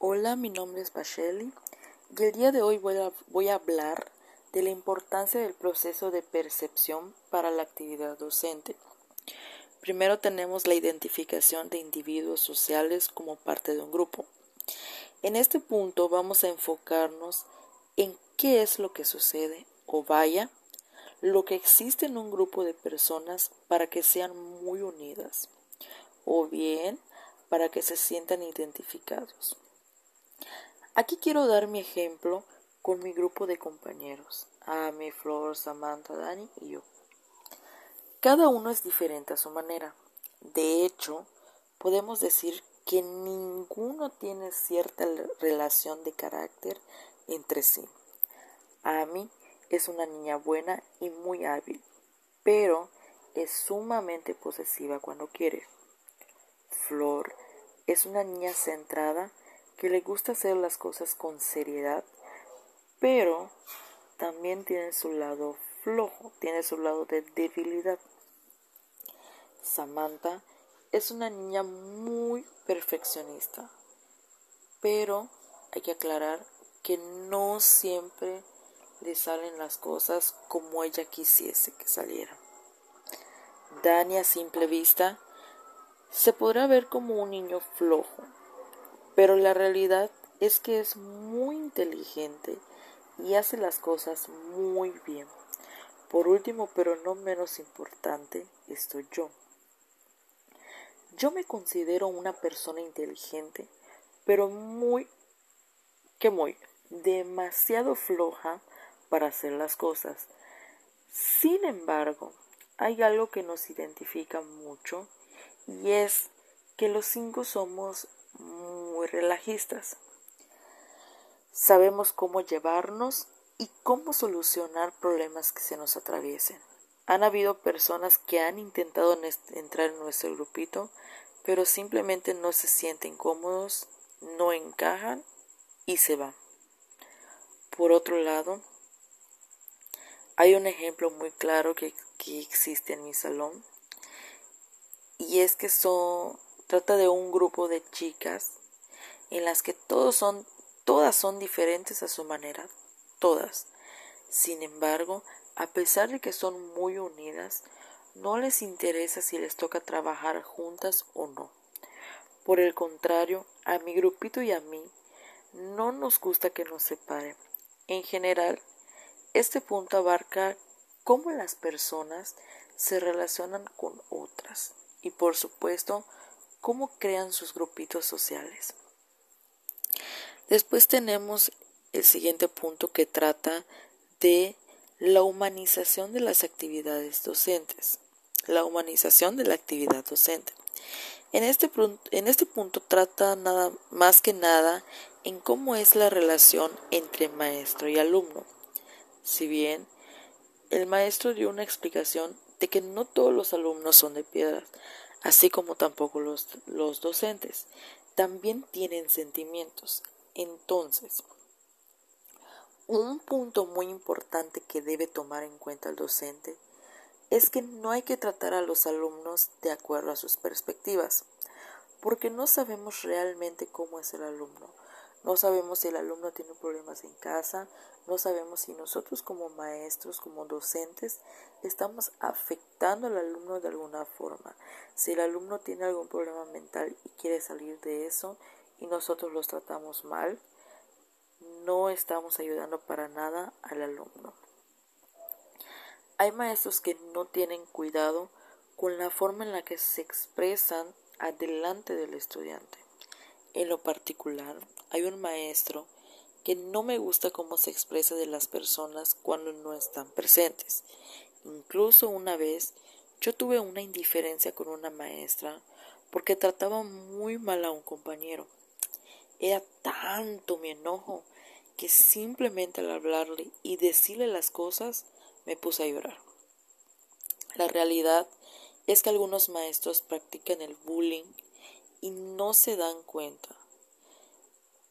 Hola, mi nombre es Basheli y el día de hoy voy a, voy a hablar de la importancia del proceso de percepción para la actividad docente. Primero tenemos la identificación de individuos sociales como parte de un grupo. En este punto vamos a enfocarnos en qué es lo que sucede o vaya lo que existe en un grupo de personas para que sean muy unidas o bien para que se sientan identificados. Aquí quiero dar mi ejemplo con mi grupo de compañeros, Amy, Flor, Samantha, Dani y yo. Cada uno es diferente a su manera. De hecho, podemos decir que ninguno tiene cierta relación de carácter entre sí. Amy es una niña buena y muy hábil, pero es sumamente posesiva cuando quiere. Flor es una niña centrada que le gusta hacer las cosas con seriedad, pero también tiene su lado flojo, tiene su lado de debilidad. Samantha es una niña muy perfeccionista, pero hay que aclarar que no siempre le salen las cosas como ella quisiese que salieran. Dani a simple vista se podrá ver como un niño flojo, pero la realidad es que es muy inteligente y hace las cosas muy bien. Por último, pero no menos importante, estoy yo. Yo me considero una persona inteligente, pero muy, que muy, demasiado floja para hacer las cosas. Sin embargo, hay algo que nos identifica mucho y es que los cinco somos muy relajistas. Sabemos cómo llevarnos y cómo solucionar problemas que se nos atraviesen. Han habido personas que han intentado entrar en nuestro grupito, pero simplemente no se sienten cómodos, no encajan y se van. Por otro lado, hay un ejemplo muy claro que, que existe en mi salón y es que son Trata de un grupo de chicas en las que todos son, todas son diferentes a su manera, todas. Sin embargo, a pesar de que son muy unidas, no les interesa si les toca trabajar juntas o no. Por el contrario, a mi grupito y a mí no nos gusta que nos separen. En general, este punto abarca cómo las personas se relacionan con otras y por supuesto cómo crean sus grupitos sociales. Después tenemos el siguiente punto que trata de la humanización de las actividades docentes. La humanización de la actividad docente. En este, en este punto trata nada más que nada en cómo es la relación entre maestro y alumno. Si bien el maestro dio una explicación de que no todos los alumnos son de piedras, así como tampoco los, los docentes. También tienen sentimientos. Entonces, un punto muy importante que debe tomar en cuenta el docente es que no hay que tratar a los alumnos de acuerdo a sus perspectivas, porque no sabemos realmente cómo es el alumno. No sabemos si el alumno tiene problemas en casa, no sabemos si nosotros como maestros, como docentes, estamos afectando al alumno de alguna forma. Si el alumno tiene algún problema mental y quiere salir de eso y nosotros los tratamos mal, no estamos ayudando para nada al alumno. Hay maestros que no tienen cuidado con la forma en la que se expresan adelante del estudiante. En lo particular, hay un maestro que no me gusta cómo se expresa de las personas cuando no están presentes. Incluso una vez yo tuve una indiferencia con una maestra porque trataba muy mal a un compañero. Era tanto mi enojo que simplemente al hablarle y decirle las cosas me puse a llorar. La realidad es que algunos maestros practican el bullying y no se dan cuenta.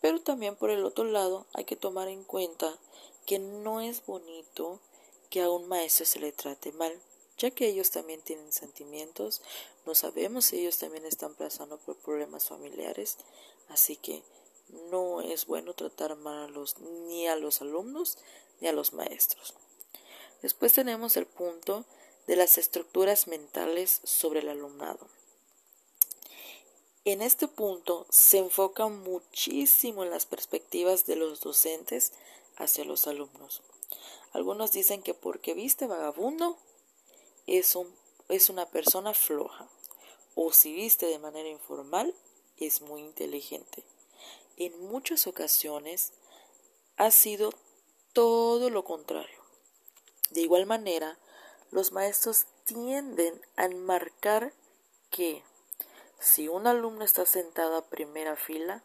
Pero también por el otro lado hay que tomar en cuenta que no es bonito que a un maestro se le trate mal, ya que ellos también tienen sentimientos, no sabemos si ellos también están pasando por problemas familiares, así que no es bueno tratar mal a los, ni a los alumnos ni a los maestros. Después tenemos el punto de las estructuras mentales sobre el alumnado. En este punto se enfoca muchísimo en las perspectivas de los docentes hacia los alumnos. Algunos dicen que porque viste vagabundo es, un, es una persona floja o si viste de manera informal es muy inteligente. En muchas ocasiones ha sido todo lo contrario. De igual manera, los maestros tienden a enmarcar que si un alumno está sentado a primera fila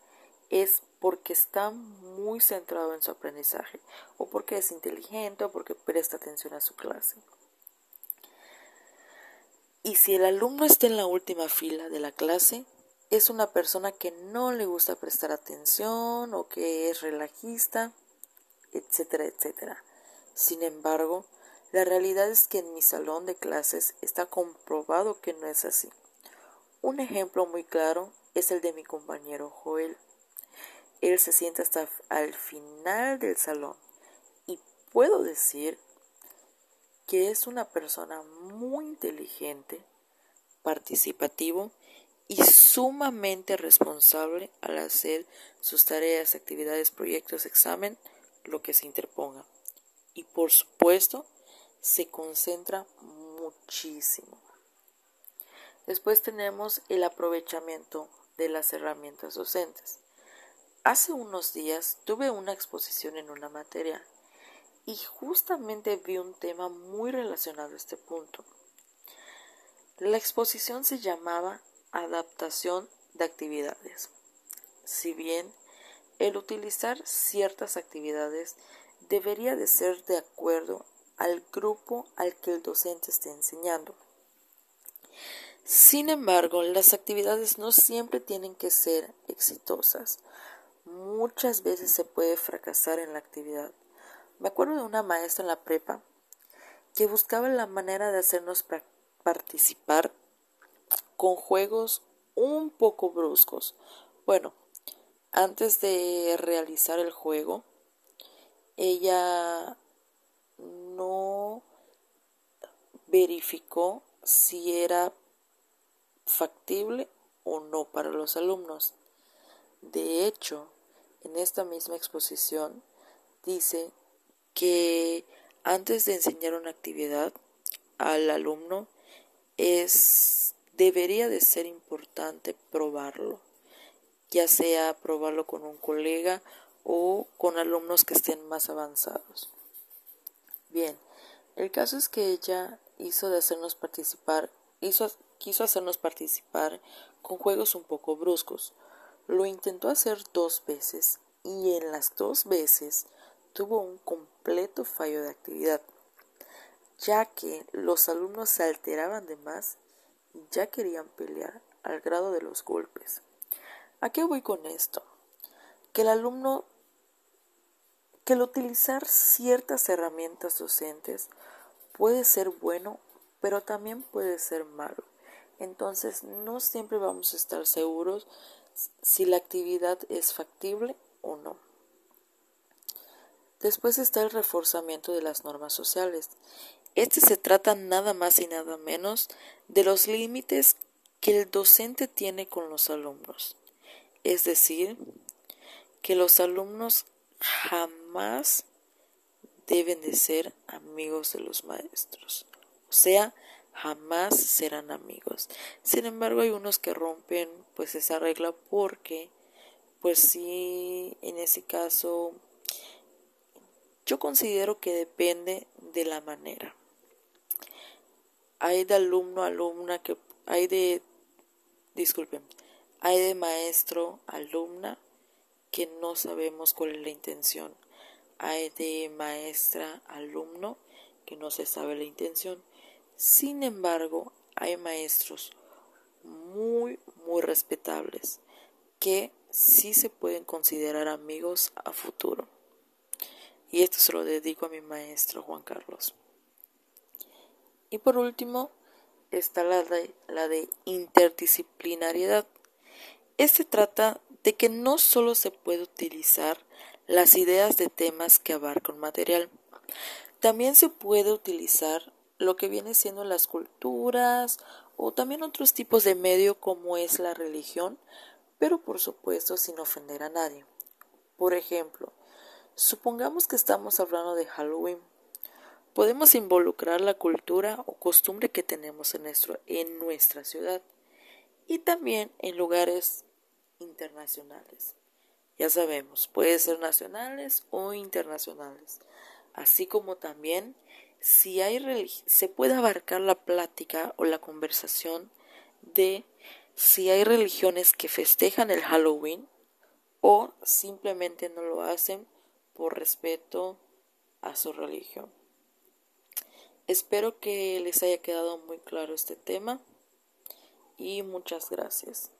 es porque está muy centrado en su aprendizaje o porque es inteligente o porque presta atención a su clase. Y si el alumno está en la última fila de la clase, es una persona que no le gusta prestar atención o que es relajista, etcétera, etcétera. Sin embargo, la realidad es que en mi salón de clases está comprobado que no es así. Un ejemplo muy claro es el de mi compañero Joel. Él se sienta hasta al final del salón y puedo decir que es una persona muy inteligente, participativo y sumamente responsable al hacer sus tareas, actividades, proyectos, examen, lo que se interponga. Y por supuesto, se concentra muchísimo. Después tenemos el aprovechamiento de las herramientas docentes. Hace unos días tuve una exposición en una materia y justamente vi un tema muy relacionado a este punto. La exposición se llamaba Adaptación de actividades. Si bien el utilizar ciertas actividades debería de ser de acuerdo al grupo al que el docente esté enseñando. Sin embargo, las actividades no siempre tienen que ser exitosas. Muchas veces se puede fracasar en la actividad. Me acuerdo de una maestra en la prepa que buscaba la manera de hacernos participar con juegos un poco bruscos. Bueno, antes de realizar el juego, ella no verificó si era factible o no para los alumnos. De hecho, en esta misma exposición dice que antes de enseñar una actividad al alumno es debería de ser importante probarlo, ya sea probarlo con un colega o con alumnos que estén más avanzados. Bien, el caso es que ella hizo de hacernos participar, hizo, quiso hacernos participar con juegos un poco bruscos. Lo intentó hacer dos veces y en las dos veces tuvo un completo fallo de actividad, ya que los alumnos se alteraban de más y ya querían pelear al grado de los golpes. ¿A qué voy con esto? Que el alumno, que el utilizar ciertas herramientas docentes puede ser bueno, pero también puede ser malo. Entonces, no siempre vamos a estar seguros si la actividad es factible o no. Después está el reforzamiento de las normas sociales. Este se trata nada más y nada menos de los límites que el docente tiene con los alumnos. Es decir, que los alumnos jamás deben de ser amigos de los maestros. O sea, jamás serán amigos. Sin embargo, hay unos que rompen pues esa regla porque pues sí, en ese caso yo considero que depende de la manera. Hay de alumno alumna que hay de disculpen, hay de maestro alumna que no sabemos cuál es la intención. Hay de maestra alumno que no se sabe la intención. Sin embargo, hay maestros muy muy respetables que sí se pueden considerar amigos a futuro. Y esto se lo dedico a mi maestro Juan Carlos. Y por último está la de, la de interdisciplinariedad. Este trata de que no solo se puede utilizar las ideas de temas que abarcan material, también se puede utilizar lo que viene siendo las culturas o también otros tipos de medio como es la religión, pero por supuesto sin ofender a nadie. Por ejemplo, supongamos que estamos hablando de Halloween. Podemos involucrar la cultura o costumbre que tenemos en, nuestro, en nuestra ciudad y también en lugares internacionales. Ya sabemos, puede ser nacionales o internacionales, así como también si hay se puede abarcar la plática o la conversación de si hay religiones que festejan el Halloween o simplemente no lo hacen por respeto a su religión. Espero que les haya quedado muy claro este tema y muchas gracias.